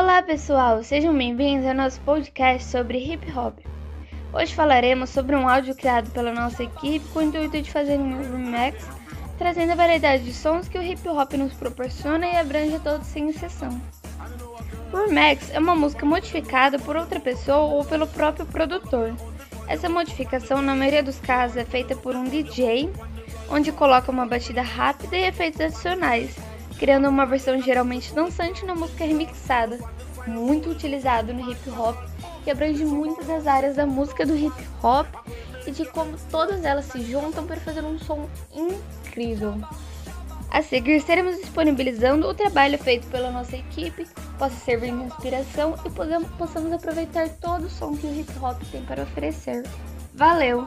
Olá pessoal, sejam bem-vindos ao nosso podcast sobre hip hop. Hoje falaremos sobre um áudio criado pela nossa equipe com o intuito de fazer um remix, trazendo a variedade de sons que o hip hop nos proporciona e abrange todos sem exceção. O remix é uma música modificada por outra pessoa ou pelo próprio produtor. Essa modificação, na maioria dos casos, é feita por um DJ, onde coloca uma batida rápida e efeitos adicionais criando uma versão geralmente dançante na música remixada, muito utilizado no hip hop, que abrange muitas das áreas da música do hip hop e de como todas elas se juntam para fazer um som incrível. A seguir, estaremos disponibilizando o trabalho feito pela nossa equipe, possa servir de inspiração e possamos aproveitar todo o som que o hip hop tem para oferecer. Valeu!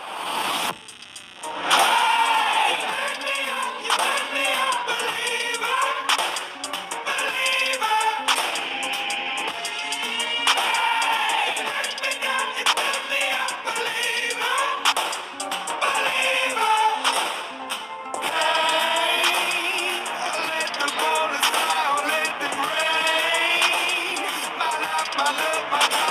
my love.